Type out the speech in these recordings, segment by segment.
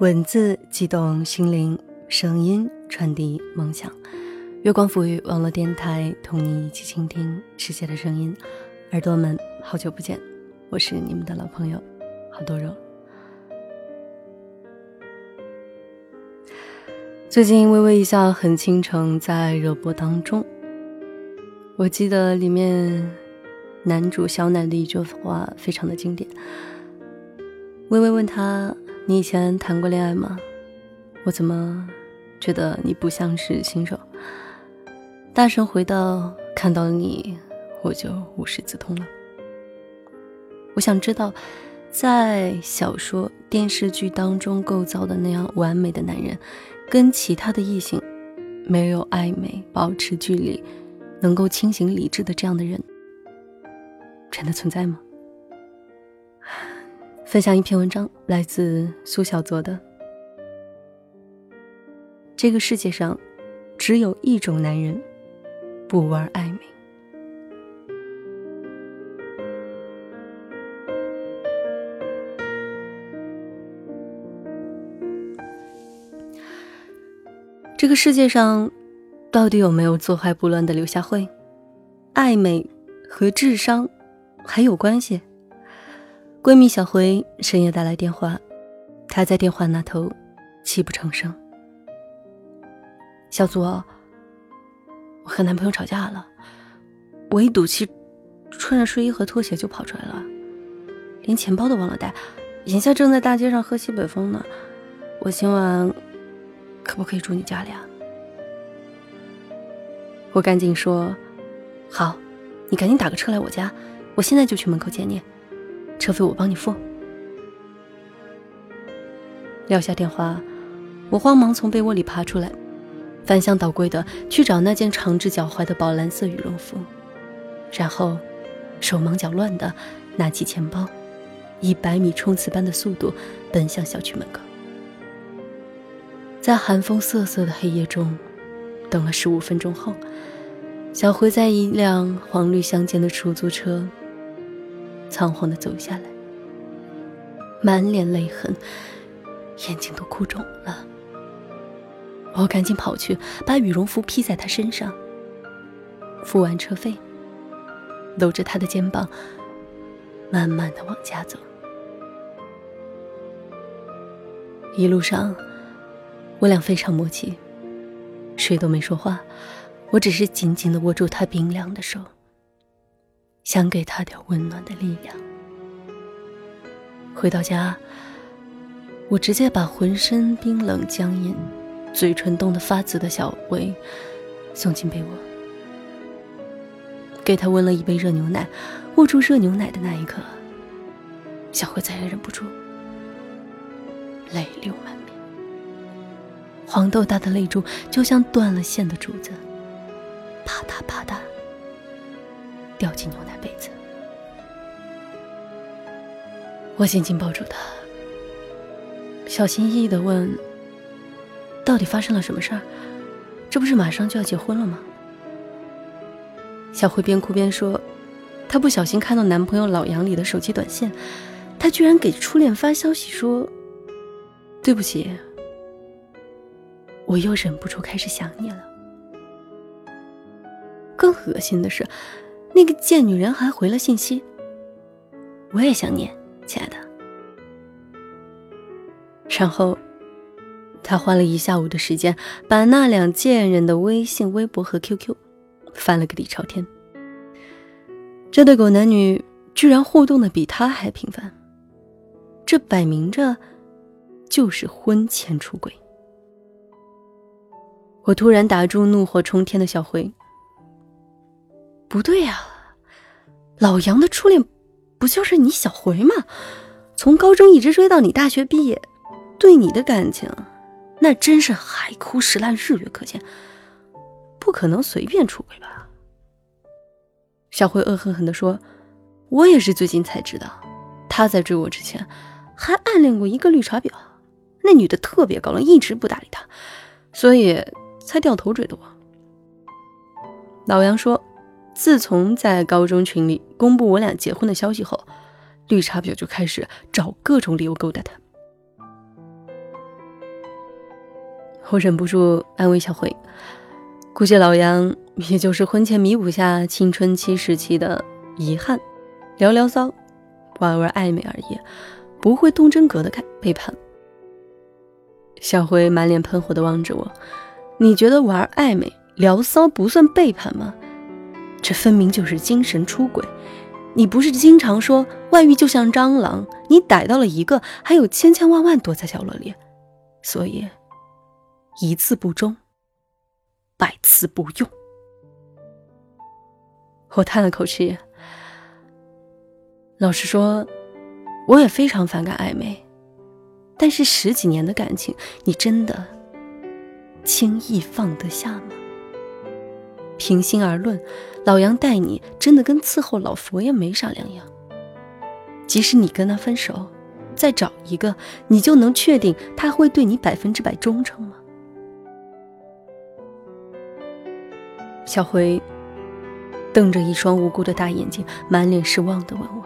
文字激动心灵，声音传递梦想。月光抚育网络电台，同你一起倾听世界的声音。耳朵们，好久不见，我是你们的老朋友好多肉。最近《微微一笑很倾城》在热播当中，我记得里面男主小奶的一句话非常的经典。微微问他。你以前谈过恋爱吗？我怎么觉得你不像是新手？大声回道：“看到你，我就无师自通了。”我想知道，在小说、电视剧当中构造的那样完美的男人，跟其他的异性没有暧昧、保持距离、能够清醒理智的这样的人，真的存在吗？分享一篇文章，来自苏小作的。这个世界上，只有一种男人，不玩暧昧。这个世界上，到底有没有坐怀不乱的刘夏慧？暧昧和智商还有关系？闺蜜小辉深夜打来电话，她在电话那头泣不成声。小左，我和男朋友吵架了，我一赌气，穿着睡衣和拖鞋就跑出来了，连钱包都忘了带，眼下正在大街上喝西北风呢。我今晚可不可以住你家里啊？我赶紧说，好，你赶紧打个车来我家，我现在就去门口接你。车费我帮你付。撂下电话，我慌忙从被窝里爬出来，翻箱倒柜的去找那件长至脚踝的宝蓝色羽绒服，然后手忙脚乱的拿起钱包，以百米冲刺般的速度奔向小区门口。在寒风瑟瑟的黑夜中，等了十五分钟后，小辉在一辆黄绿相间的出租车。仓皇的走下来，满脸泪痕，眼睛都哭肿了。我赶紧跑去，把羽绒服披在他身上。付完车费，搂着他的肩膀，慢慢的往家走。一路上，我俩非常默契，谁都没说话，我只是紧紧的握住他冰凉的手。想给他点温暖的力量。回到家，我直接把浑身冰冷僵硬、嘴唇冻得发紫的小薇送进被窝，给他温了一杯热牛奶。握住热牛奶的那一刻，小辉再也忍不住，泪流满面，黄豆大的泪珠就像断了线的竹子，啪嗒啪嗒。掉进牛奶杯子，我紧紧抱住他，小心翼翼的问：“到底发生了什么事儿？这不是马上就要结婚了吗？”小慧边哭边说：“她不小心看到男朋友老杨里的手机短信，他居然给初恋发消息说：‘对不起，我又忍不住开始想你了。’更恶心的是。”那个贱女人还回了信息，我也想你，亲爱的。然后，他花了一下午的时间，把那两贱人的微信、微博和 QQ 翻了个底朝天。这对狗男女居然互动的比他还频繁，这摆明着就是婚前出轨。我突然打住怒火冲天的小辉。不对呀，老杨的初恋不就是你小回吗？从高中一直追到你大学毕业，对你的感情那真是海枯石烂，日月可见，不可能随便出轨吧？小辉恶狠狠地说：“我也是最近才知道，他在追我之前还暗恋过一个绿茶婊，那女的特别高冷，一直不搭理他，所以才掉头追的我。”老杨说。自从在高中群里公布我俩结婚的消息后，绿茶婊就开始找各种理由勾搭他。我忍不住安慰小辉，估计老杨也就是婚前弥补下青春期时期的遗憾，聊聊骚，玩玩暧昧而已，不会动真格的看背叛。小辉满脸喷火的望着我，你觉得玩暧昧聊骚不算背叛吗？这分明就是精神出轨。你不是经常说外遇就像蟑螂，你逮到了一个，还有千千万万躲在角落里，所以一次不忠，百次不用。我叹了口气，老实说，我也非常反感暧昧，但是十几年的感情，你真的轻易放得下吗？平心而论，老杨待你真的跟伺候老佛爷没啥两样。即使你跟他分手，再找一个，你就能确定他会对你百分之百忠诚吗？小辉瞪着一双无辜的大眼睛，满脸失望的问我：“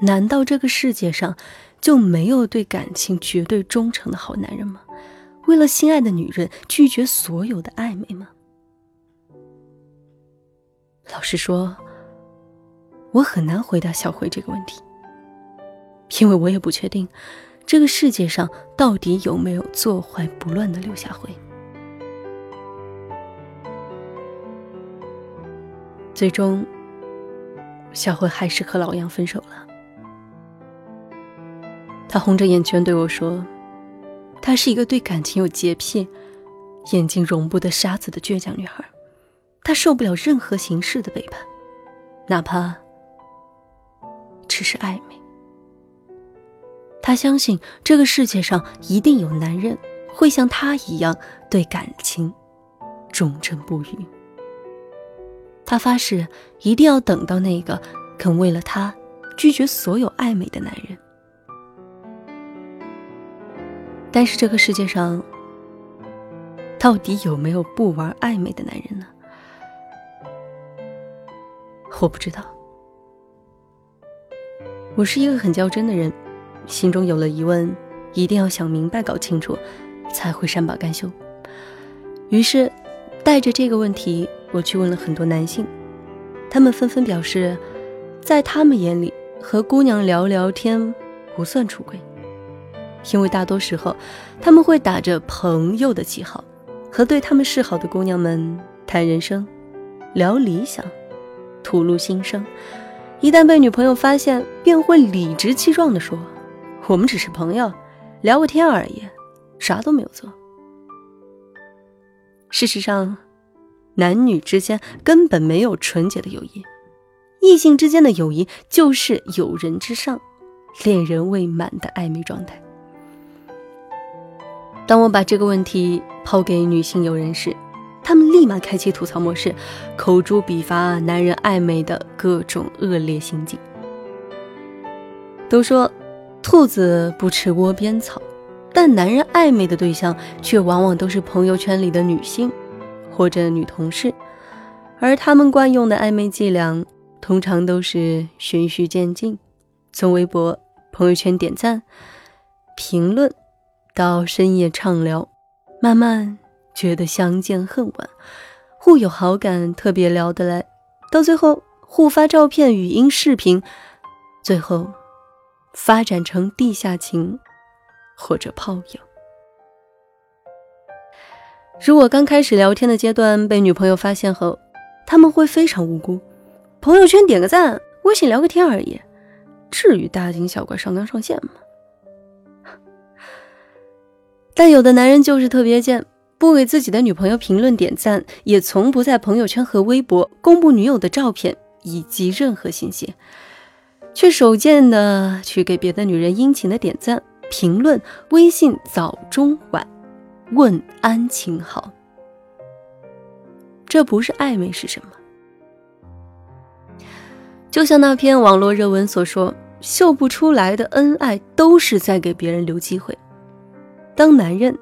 难道这个世界上就没有对感情绝对忠诚的好男人吗？”为了心爱的女人拒绝所有的暧昧吗？老实说，我很难回答小辉这个问题，因为我也不确定这个世界上到底有没有坐怀不乱的刘夏辉。最终，小辉还是和老杨分手了。他红着眼圈对我说。她是一个对感情有洁癖、眼睛容不得沙子的倔强女孩，她受不了任何形式的背叛，哪怕只是暧昧。她相信这个世界上一定有男人会像她一样对感情忠贞不渝。她发誓一定要等到那个肯为了她拒绝所有暧昧的男人。但是这个世界上，到底有没有不玩暧昧的男人呢？我不知道。我是一个很较真的人，心中有了疑问，一定要想明白、搞清楚，才会善罢甘休。于是，带着这个问题，我去问了很多男性，他们纷纷表示，在他们眼里，和姑娘聊聊天不算出轨。因为大多时候，他们会打着朋友的旗号，和对他们示好的姑娘们谈人生、聊理想、吐露心声。一旦被女朋友发现，便会理直气壮地说：“我们只是朋友，聊个天而已，啥都没有做。”事实上，男女之间根本没有纯洁的友谊，异性之间的友谊就是友人之上，恋人未满的暧昧状态。当我把这个问题抛给女性友人时，他们立马开启吐槽模式，口诛笔伐男人暧昧的各种恶劣行径。都说兔子不吃窝边草，但男人暧昧的对象却往往都是朋友圈里的女性或者女同事，而他们惯用的暧昧伎俩通常都是循序渐进，从微博、朋友圈点赞、评论。到深夜畅聊，慢慢觉得相见恨晚，互有好感，特别聊得来，到最后互发照片、语音、视频，最后发展成地下情或者炮友。如果刚开始聊天的阶段被女朋友发现后，他们会非常无辜，朋友圈点个赞，微信聊个天而已，至于大惊小怪上纲上线吗？但有的男人就是特别贱，不给自己的女朋友评论点赞，也从不在朋友圈和微博公布女友的照片以及任何信息，却手贱的去给别的女人殷勤的点赞、评论、微信早中晚问安情好。这不是暧昧是什么？就像那篇网络热文所说，秀不出来的恩爱都是在给别人留机会。当男人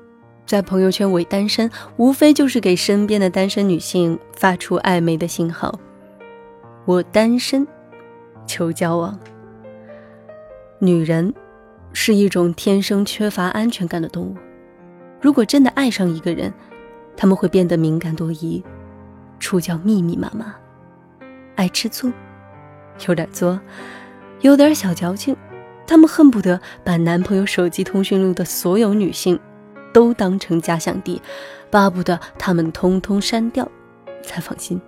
在朋友圈伪单身，无非就是给身边的单身女性发出暧昧的信号：“我单身，求交往。”女人是一种天生缺乏安全感的动物，如果真的爱上一个人，他们会变得敏感多疑，触角密密麻麻，爱吃醋，有点作，有点小矫情。他们恨不得把男朋友手机通讯录的所有女性都当成假想敌，巴不得他们通通删掉才放心。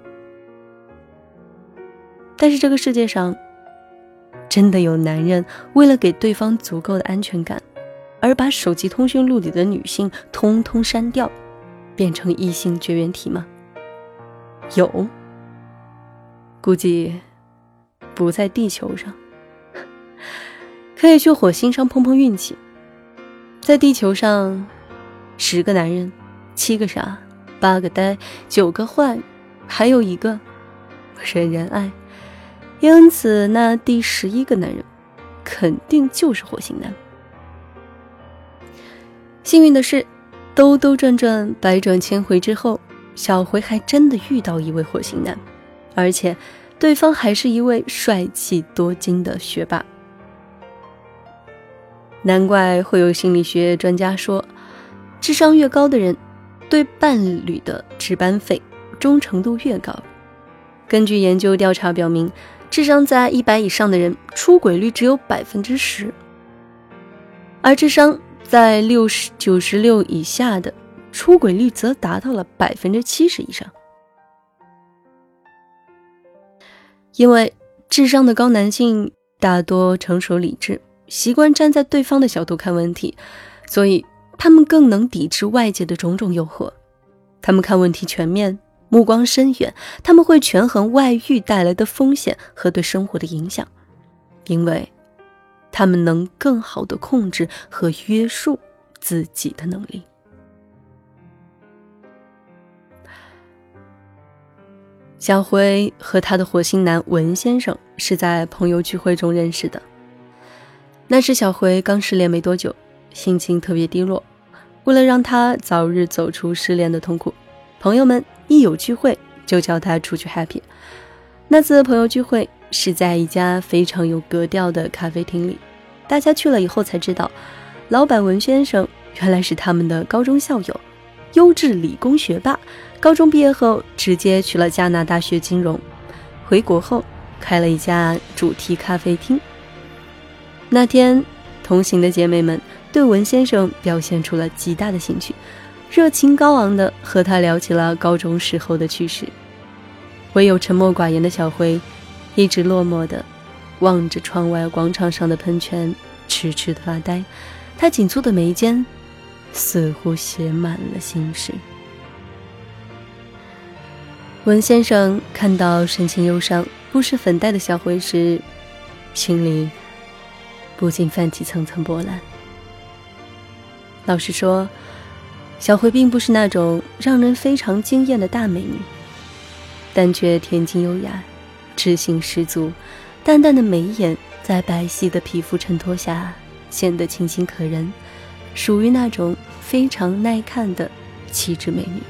但是这个世界上，真的有男人为了给对方足够的安全感，而把手机通讯录里的女性通通删掉？变成异性绝缘体吗？有，估计不在地球上，可以去火星上碰碰运气。在地球上，十个男人，七个傻，八个呆，九个坏，还有一个人人爱。因此，那第十一个男人肯定就是火星男。幸运的是。兜兜转转，百转千回之后，小回还真的遇到一位火星男，而且对方还是一位帅气多金的学霸。难怪会有心理学专家说，智商越高的人，对伴侣的值班费忠诚度越高。根据研究调查表明，智商在一百以上的人，出轨率只有百分之十，而智商。在六十九十六以下的出轨率则达到了百分之七十以上。因为智商的高男性大多成熟理智，习惯站在对方的角度看问题，所以他们更能抵制外界的种种诱惑。他们看问题全面，目光深远，他们会权衡外遇带来的风险和对生活的影响，因为。他们能更好的控制和约束自己的能力。小辉和他的火星男文先生是在朋友聚会中认识的。那时小辉刚失恋没多久，心情特别低落。为了让他早日走出失恋的痛苦，朋友们一有聚会就叫他出去 happy。那次朋友聚会是在一家非常有格调的咖啡厅里。大家去了以后才知道，老板文先生原来是他们的高中校友，优质理工学霸。高中毕业后直接去了加拿大学金融，回国后开了一家主题咖啡厅。那天，同行的姐妹们对文先生表现出了极大的兴趣，热情高昂地和他聊起了高中时候的趣事。唯有沉默寡言的小辉，一直落寞的。望着窗外广场上的喷泉，痴痴的发呆。他紧蹙的眉间，似乎写满了心事。文先生看到神情忧伤、不施粉黛的小辉时，心里不禁泛起层层波澜。老实说，小慧并不是那种让人非常惊艳的大美女，但却恬静优雅，知性十足。淡淡的眉眼在白皙的皮肤衬托下显得清新可人，属于那种非常耐看的气质美女。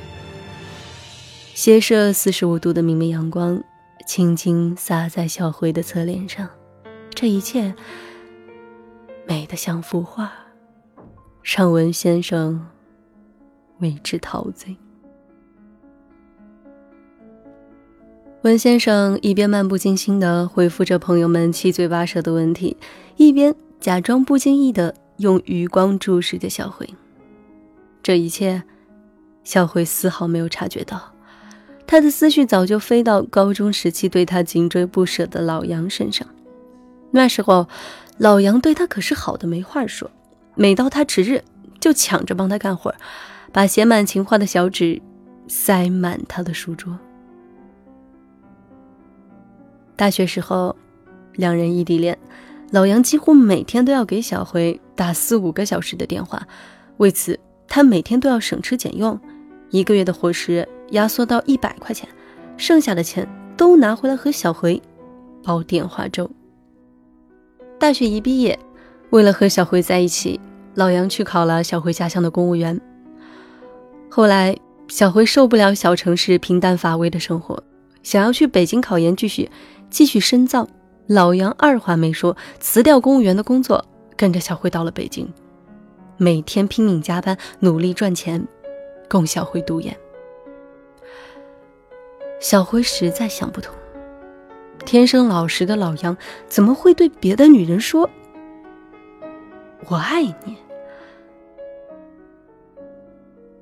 斜射四十五度的明媚阳光，轻轻洒在小慧的侧脸上，这一切美得像幅画，让文先生为之陶醉。文先生一边漫不经心地回复着朋友们七嘴八舌的问题，一边假装不经意地用余光注视着小辉。这一切，小辉丝毫没有察觉到，他的思绪早就飞到高中时期对他紧追不舍的老杨身上。那时候，老杨对他可是好的没话说，每到他值日，就抢着帮他干活，把写满情话的小纸塞满他的书桌。大学时候，两人异地恋，老杨几乎每天都要给小辉打四五个小时的电话，为此他每天都要省吃俭用，一个月的伙食压缩到一百块钱，剩下的钱都拿回来和小辉煲电话粥。大学一毕业，为了和小辉在一起，老杨去考了小辉家乡的公务员。后来，小辉受不了小城市平淡乏味的生活，想要去北京考研继续。继续深造，老杨二话没说，辞掉公务员的工作，跟着小辉到了北京。每天拼命加班，努力赚钱，供小辉读研。小辉实在想不通，天生老实的老杨怎么会对别的女人说“我爱你”？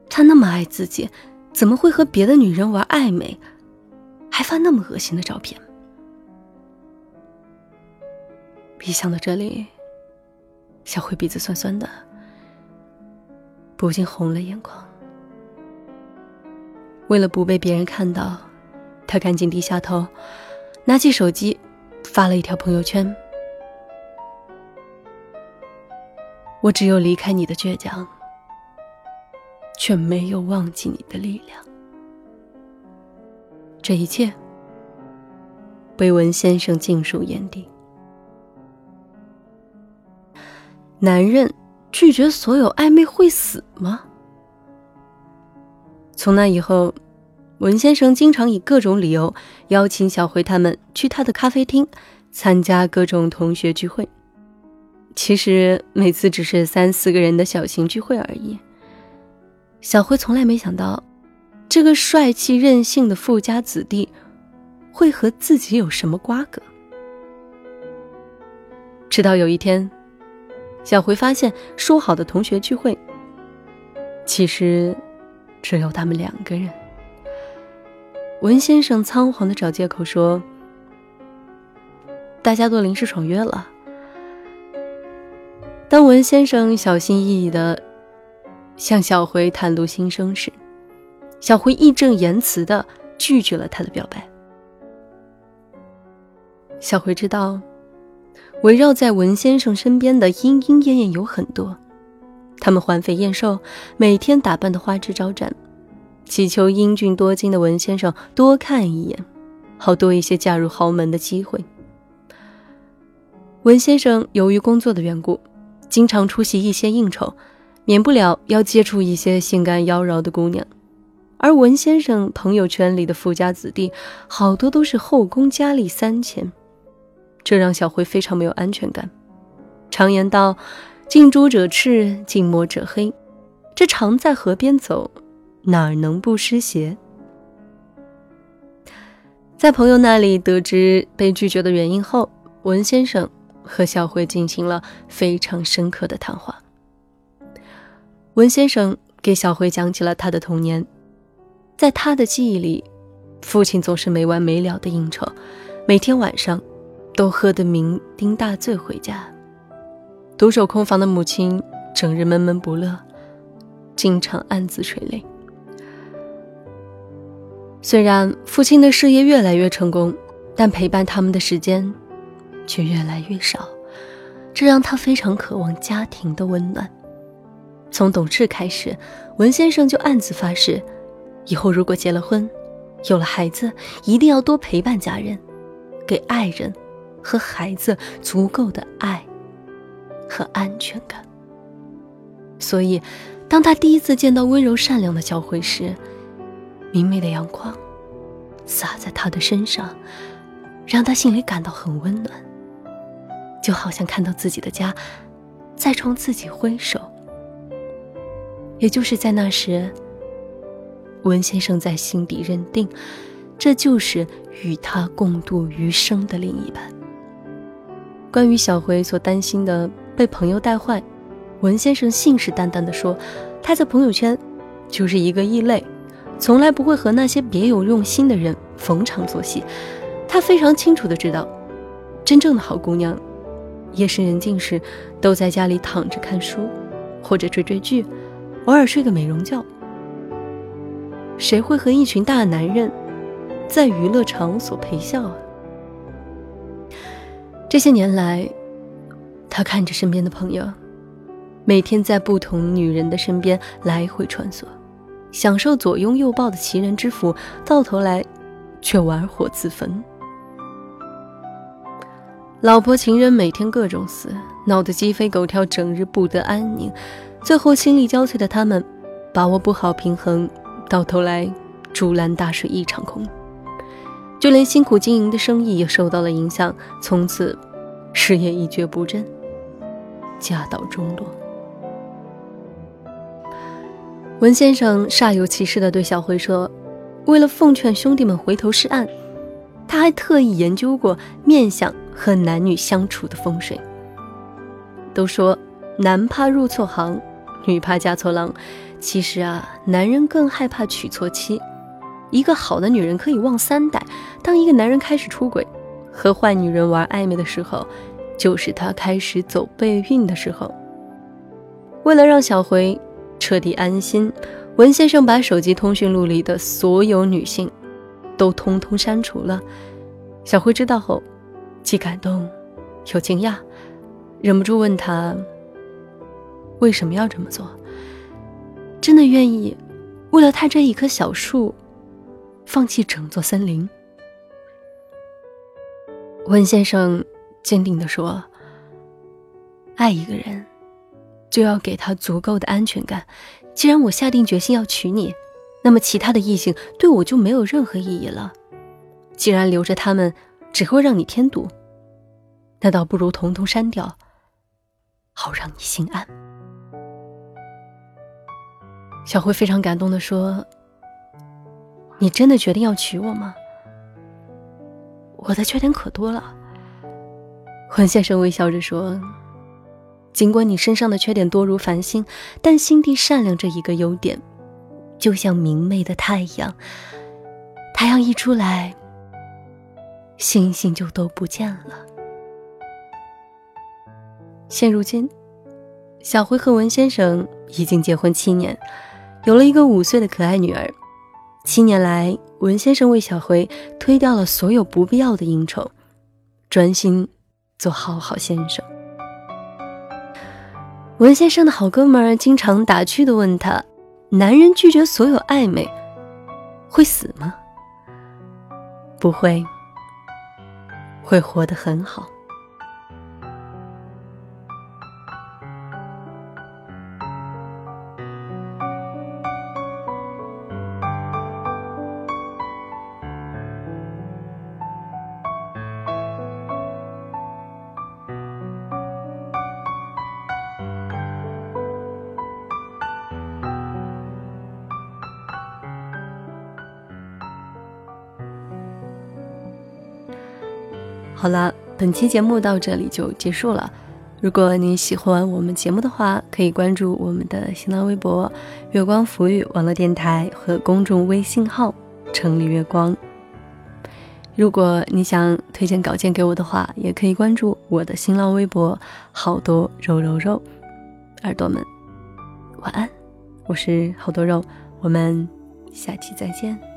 他那么爱自己，怎么会和别的女人玩暧昧，还发那么恶心的照片？一想到这里，小慧鼻子酸酸的，不禁红了眼眶。为了不被别人看到，他赶紧低下头，拿起手机，发了一条朋友圈：“我只有离开你的倔强。”却没有忘记你的力量。这一切被文先生尽数眼底。男人拒绝所有暧昧会死吗？从那以后，文先生经常以各种理由邀请小辉他们去他的咖啡厅参加各种同学聚会。其实每次只是三四个人的小型聚会而已。小辉从来没想到，这个帅气任性的富家子弟会和自己有什么瓜葛。直到有一天，小辉发现说好的同学聚会，其实只有他们两个人。文先生仓皇的找借口说：“大家都临时爽约了。”当文先生小心翼翼的。向小辉袒露心声时，小辉义正言辞的拒绝了他的表白。小辉知道，围绕在文先生身边的莺莺燕燕有很多，他们环肥燕瘦，每天打扮的花枝招展，祈求英俊多金的文先生多看一眼，好多一些嫁入豪门的机会。文先生由于工作的缘故，经常出席一些应酬。免不了要接触一些性感妖娆的姑娘，而文先生朋友圈里的富家子弟，好多都是后宫佳丽三千，这让小辉非常没有安全感。常言道：“近朱者赤，近墨者黑。”这常在河边走，哪能不湿鞋？在朋友那里得知被拒绝的原因后，文先生和小辉进行了非常深刻的谈话。文先生给小辉讲起了他的童年，在他的记忆里，父亲总是没完没了的应酬，每天晚上都喝得酩酊大醉回家。独守空房的母亲整日闷闷不乐，经常暗自垂泪。虽然父亲的事业越来越成功，但陪伴他们的时间却越来越少，这让他非常渴望家庭的温暖。从懂事开始，文先生就暗自发誓，以后如果结了婚，有了孩子，一定要多陪伴家人，给爱人和孩子足够的爱和安全感。所以，当他第一次见到温柔善良的小慧时，明媚的阳光洒在他的身上，让他心里感到很温暖，就好像看到自己的家在冲自己挥手。也就是在那时，文先生在心底认定，这就是与他共度余生的另一半。关于小辉所担心的被朋友带坏，文先生信誓旦旦地说，他在朋友圈就是一个异类，从来不会和那些别有用心的人逢场作戏。他非常清楚的知道，真正的好姑娘，夜深人静时都在家里躺着看书，或者追追剧。偶尔睡个美容觉，谁会和一群大男人在娱乐场所陪笑啊？这些年来，他看着身边的朋友，每天在不同女人的身边来回穿梭，享受左拥右抱的奇人之福，到头来却玩火自焚。老婆情人每天各种死，闹得鸡飞狗跳，整日不得安宁。最后，心力交瘁的他们，把握不好平衡，到头来竹篮打水一场空。就连辛苦经营的生意也受到了影响，从此事业一蹶不振，家道中落。文先生煞有其事地对小辉说：“为了奉劝兄弟们回头是岸，他还特意研究过面相和男女相处的风水。都说男怕入错行，女怕嫁错郎。其实啊，男人更害怕娶错妻。一个好的女人可以旺三代。当一个男人开始出轨，和坏女人玩暧昧的时候，就是他开始走背运的时候。为了让小辉。”彻底安心，文先生把手机通讯录里的所有女性都通通删除了。小辉知道后，既感动又惊讶，忍不住问他：“为什么要这么做？真的愿意为了他这一棵小树，放弃整座森林？”温先生坚定地说：“爱一个人。”就要给他足够的安全感。既然我下定决心要娶你，那么其他的异性对我就没有任何意义了。既然留着他们只会让你添堵，那倒不如统统删掉，好让你心安。小辉非常感动的说：“你真的决定要娶我吗？我的缺点可多了。”混先生微笑着说。尽管你身上的缺点多如繁星，但心地善良这一个优点，就像明媚的太阳。太阳一出来，星星就都不见了。现如今，小辉和文先生已经结婚七年，有了一个五岁的可爱女儿。七年来，文先生为小辉推掉了所有不必要的应酬，专心做好好先生。文先生的好哥们儿经常打趣的问他：“男人拒绝所有暧昧，会死吗？”“不会，会活得很好。”好了，本期节目到这里就结束了。如果你喜欢我们节目的话，可以关注我们的新浪微博“月光浮语网络电台”和公众微信号“城里月光”。如果你想推荐稿件给我的话，也可以关注我的新浪微博“好多肉肉肉”。耳朵们，晚安，我是好多肉，我们下期再见。